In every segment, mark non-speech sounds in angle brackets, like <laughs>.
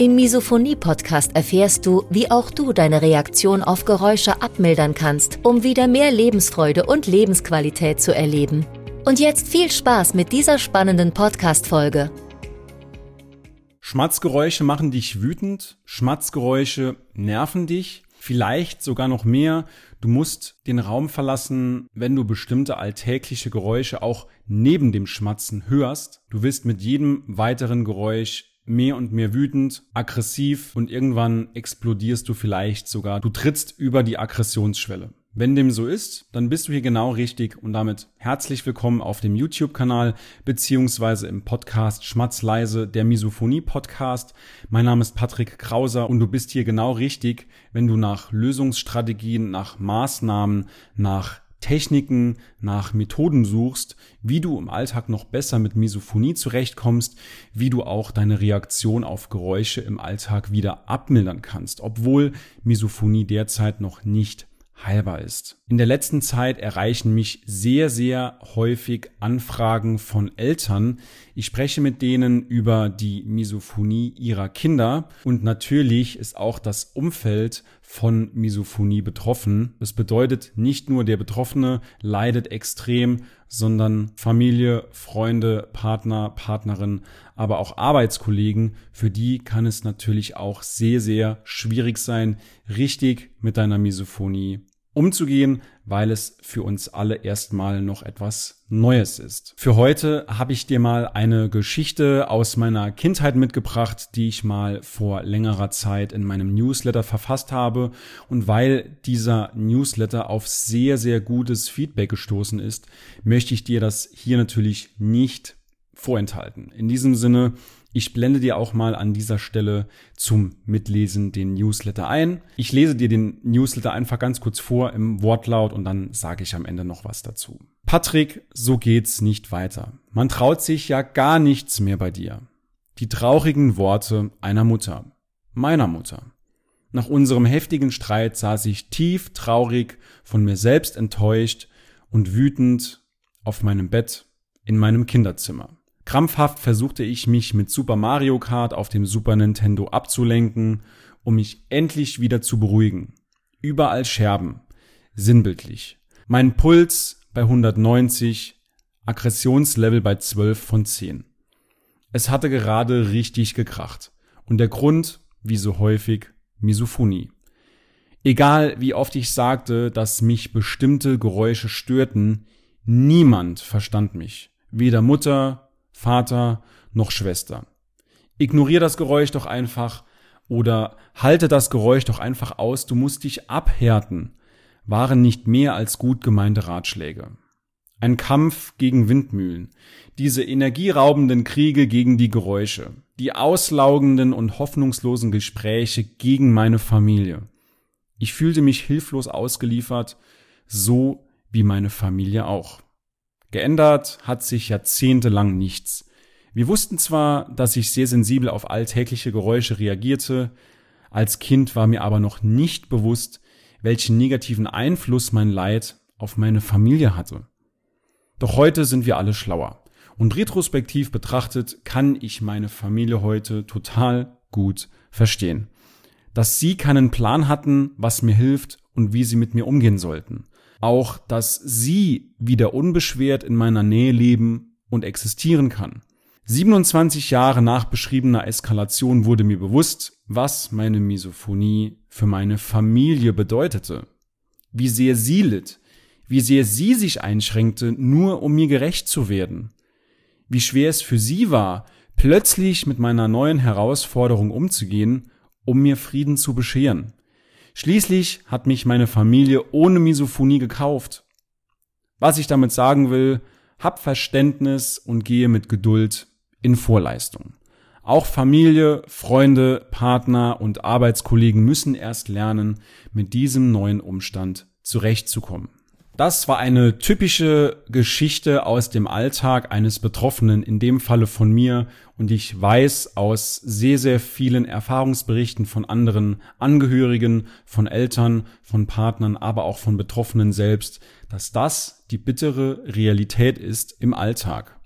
Im Misophonie-Podcast erfährst du, wie auch du deine Reaktion auf Geräusche abmildern kannst, um wieder mehr Lebensfreude und Lebensqualität zu erleben. Und jetzt viel Spaß mit dieser spannenden Podcast-Folge. Schmatzgeräusche machen dich wütend, Schmatzgeräusche nerven dich, vielleicht sogar noch mehr. Du musst den Raum verlassen, wenn du bestimmte alltägliche Geräusche auch neben dem Schmatzen hörst. Du wirst mit jedem weiteren Geräusch mehr und mehr wütend, aggressiv und irgendwann explodierst du vielleicht sogar. Du trittst über die Aggressionsschwelle. Wenn dem so ist, dann bist du hier genau richtig und damit herzlich willkommen auf dem YouTube-Kanal beziehungsweise im Podcast Schmatzleise, der Misophonie-Podcast. Mein Name ist Patrick Krauser und du bist hier genau richtig, wenn du nach Lösungsstrategien, nach Maßnahmen, nach Techniken, nach Methoden suchst, wie du im Alltag noch besser mit Misophonie zurechtkommst, wie du auch deine Reaktion auf Geräusche im Alltag wieder abmildern kannst, obwohl Misophonie derzeit noch nicht heilbar ist. In der letzten Zeit erreichen mich sehr, sehr häufig Anfragen von Eltern. Ich spreche mit denen über die Misophonie ihrer Kinder und natürlich ist auch das Umfeld von Misophonie betroffen. Das bedeutet, nicht nur der Betroffene leidet extrem, sondern Familie, Freunde, Partner, Partnerin, aber auch Arbeitskollegen, für die kann es natürlich auch sehr, sehr schwierig sein, richtig mit deiner Misophonie umzugehen, weil es für uns alle erstmal noch etwas Neues ist. Für heute habe ich dir mal eine Geschichte aus meiner Kindheit mitgebracht, die ich mal vor längerer Zeit in meinem Newsletter verfasst habe. Und weil dieser Newsletter auf sehr, sehr gutes Feedback gestoßen ist, möchte ich dir das hier natürlich nicht vorenthalten. In diesem Sinne, ich blende dir auch mal an dieser Stelle zum Mitlesen den Newsletter ein. Ich lese dir den Newsletter einfach ganz kurz vor im Wortlaut und dann sage ich am Ende noch was dazu. Patrick, so geht's nicht weiter. Man traut sich ja gar nichts mehr bei dir. Die traurigen Worte einer Mutter. Meiner Mutter. Nach unserem heftigen Streit saß ich tief traurig, von mir selbst enttäuscht und wütend auf meinem Bett in meinem Kinderzimmer. Krampfhaft versuchte ich mich mit Super Mario Kart auf dem Super Nintendo abzulenken, um mich endlich wieder zu beruhigen. Überall Scherben. Sinnbildlich. Mein Puls bei 190, Aggressionslevel bei 12 von 10. Es hatte gerade richtig gekracht. Und der Grund, wie so häufig, Misophonie. Egal wie oft ich sagte, dass mich bestimmte Geräusche störten, niemand verstand mich. Weder Mutter, Vater noch Schwester. Ignorier das Geräusch doch einfach oder halte das Geräusch doch einfach aus, du musst dich abhärten, waren nicht mehr als gut gemeinte Ratschläge. Ein Kampf gegen Windmühlen, diese energieraubenden Kriege gegen die Geräusche, die auslaugenden und hoffnungslosen Gespräche gegen meine Familie. Ich fühlte mich hilflos ausgeliefert, so wie meine Familie auch. Geändert hat sich jahrzehntelang nichts. Wir wussten zwar, dass ich sehr sensibel auf alltägliche Geräusche reagierte, als Kind war mir aber noch nicht bewusst, welchen negativen Einfluss mein Leid auf meine Familie hatte. Doch heute sind wir alle schlauer. Und retrospektiv betrachtet kann ich meine Familie heute total gut verstehen. Dass sie keinen Plan hatten, was mir hilft und wie sie mit mir umgehen sollten auch, dass sie wieder unbeschwert in meiner Nähe leben und existieren kann. 27 Jahre nach beschriebener Eskalation wurde mir bewusst, was meine Misophonie für meine Familie bedeutete. Wie sehr sie litt, wie sehr sie sich einschränkte, nur um mir gerecht zu werden. Wie schwer es für sie war, plötzlich mit meiner neuen Herausforderung umzugehen, um mir Frieden zu bescheren. Schließlich hat mich meine Familie ohne Misophonie gekauft. Was ich damit sagen will, hab Verständnis und gehe mit Geduld in Vorleistung. Auch Familie, Freunde, Partner und Arbeitskollegen müssen erst lernen, mit diesem neuen Umstand zurechtzukommen. Das war eine typische Geschichte aus dem Alltag eines Betroffenen, in dem Falle von mir. Und ich weiß aus sehr, sehr vielen Erfahrungsberichten von anderen Angehörigen, von Eltern, von Partnern, aber auch von Betroffenen selbst, dass das die bittere Realität ist im Alltag.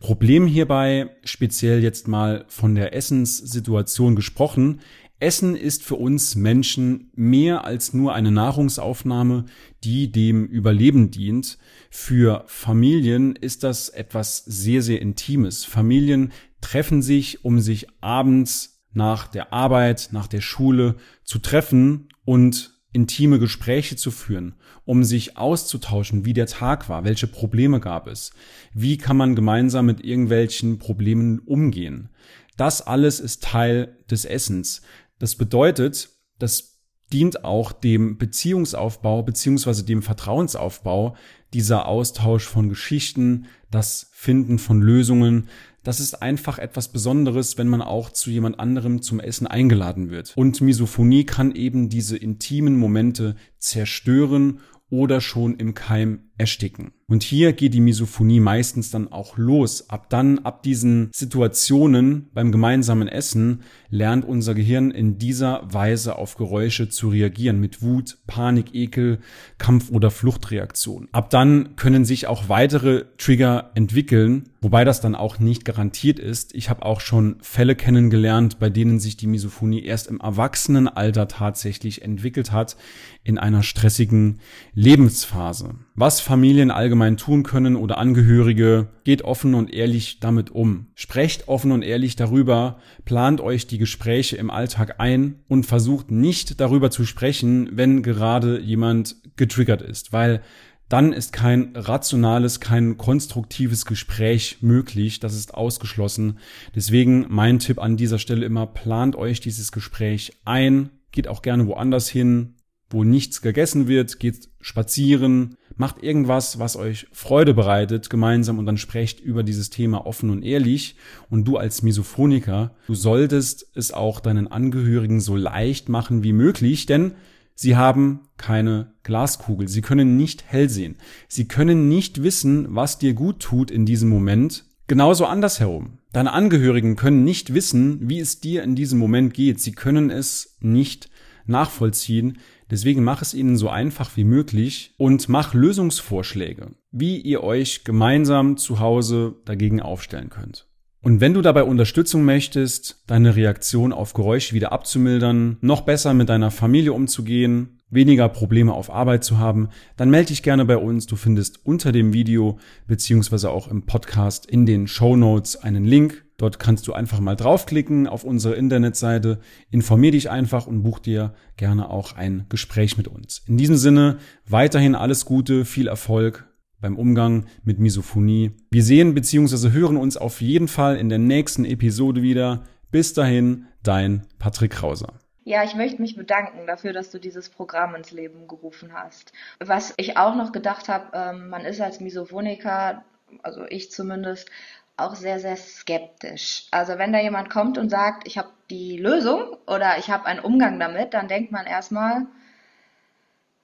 Problem hierbei, speziell jetzt mal von der Essenssituation gesprochen, Essen ist für uns Menschen mehr als nur eine Nahrungsaufnahme, die dem Überleben dient. Für Familien ist das etwas sehr, sehr Intimes. Familien treffen sich, um sich abends nach der Arbeit, nach der Schule zu treffen und intime Gespräche zu führen, um sich auszutauschen, wie der Tag war, welche Probleme gab es, wie kann man gemeinsam mit irgendwelchen Problemen umgehen. Das alles ist Teil des Essens. Das bedeutet, das dient auch dem Beziehungsaufbau beziehungsweise dem Vertrauensaufbau, dieser Austausch von Geschichten, das Finden von Lösungen. Das ist einfach etwas Besonderes, wenn man auch zu jemand anderem zum Essen eingeladen wird. Und Misophonie kann eben diese intimen Momente zerstören oder schon im Keim ersticken. Und hier geht die Misophonie meistens dann auch los. Ab dann, ab diesen Situationen beim gemeinsamen Essen, lernt unser Gehirn in dieser Weise auf Geräusche zu reagieren mit Wut, Panik, Ekel, Kampf- oder Fluchtreaktion. Ab dann können sich auch weitere Trigger entwickeln, wobei das dann auch nicht garantiert ist. Ich habe auch schon Fälle kennengelernt, bei denen sich die Misophonie erst im Erwachsenenalter tatsächlich entwickelt hat, in einer stressigen Lebensphase. Was Familien allgemein tun können oder Angehörige, geht offen und ehrlich damit um. Sprecht offen und ehrlich darüber, plant euch die Gespräche im Alltag ein und versucht nicht darüber zu sprechen, wenn gerade jemand getriggert ist, weil dann ist kein rationales, kein konstruktives Gespräch möglich. Das ist ausgeschlossen. Deswegen mein Tipp an dieser Stelle immer, plant euch dieses Gespräch ein, geht auch gerne woanders hin, wo nichts gegessen wird, geht spazieren, macht irgendwas, was euch Freude bereitet gemeinsam und dann sprecht über dieses Thema offen und ehrlich. Und du als Misophoniker, du solltest es auch deinen Angehörigen so leicht machen wie möglich, denn sie haben keine Glaskugel. Sie können nicht hell sehen. Sie können nicht wissen, was dir gut tut in diesem Moment. Genauso andersherum. Deine Angehörigen können nicht wissen, wie es dir in diesem Moment geht. Sie können es nicht nachvollziehen. Deswegen mach es ihnen so einfach wie möglich und mach Lösungsvorschläge, wie ihr euch gemeinsam zu Hause dagegen aufstellen könnt. Und wenn du dabei Unterstützung möchtest, deine Reaktion auf Geräusche wieder abzumildern, noch besser mit deiner Familie umzugehen, weniger Probleme auf Arbeit zu haben, dann melde dich gerne bei uns. Du findest unter dem Video beziehungsweise auch im Podcast in den Show Notes einen Link Dort kannst du einfach mal draufklicken auf unsere Internetseite, informier dich einfach und buch dir gerne auch ein Gespräch mit uns. In diesem Sinne weiterhin alles Gute, viel Erfolg beim Umgang mit Misophonie. Wir sehen bzw. hören uns auf jeden Fall in der nächsten Episode wieder. Bis dahin, dein Patrick Krauser. Ja, ich möchte mich bedanken dafür, dass du dieses Programm ins Leben gerufen hast. Was ich auch noch gedacht habe, ähm, man ist als Misophoniker, also ich zumindest, auch sehr, sehr skeptisch. Also wenn da jemand kommt und sagt, ich habe die Lösung oder ich habe einen Umgang damit, dann denkt man erstmal,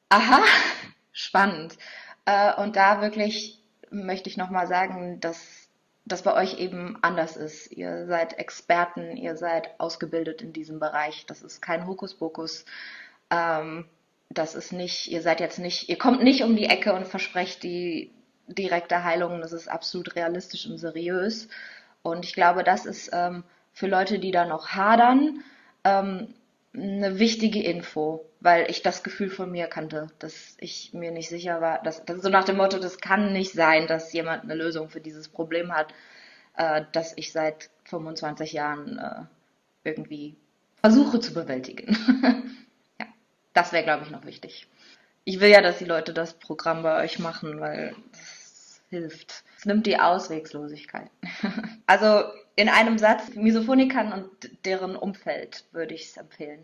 aha, <laughs> spannend. Äh, und da wirklich möchte ich nochmal sagen, dass das bei euch eben anders ist. Ihr seid Experten, ihr seid ausgebildet in diesem Bereich. Das ist kein Hokuspokus. Ähm, das ist nicht, ihr seid jetzt nicht, ihr kommt nicht um die Ecke und versprecht die direkte Heilung, das ist absolut realistisch und seriös. Und ich glaube, das ist ähm, für Leute, die da noch hadern, ähm, eine wichtige Info, weil ich das Gefühl von mir kannte, dass ich mir nicht sicher war, dass, dass so nach dem Motto, das kann nicht sein, dass jemand eine Lösung für dieses Problem hat, äh, das ich seit 25 Jahren äh, irgendwie versuche zu bewältigen. <laughs> ja, das wäre, glaube ich, noch wichtig. Ich will ja, dass die Leute das Programm bei euch machen, weil das hilft. Es nimmt die Auswegslosigkeit. <laughs> also in einem Satz, Misophonikern und deren Umfeld würde ich es empfehlen.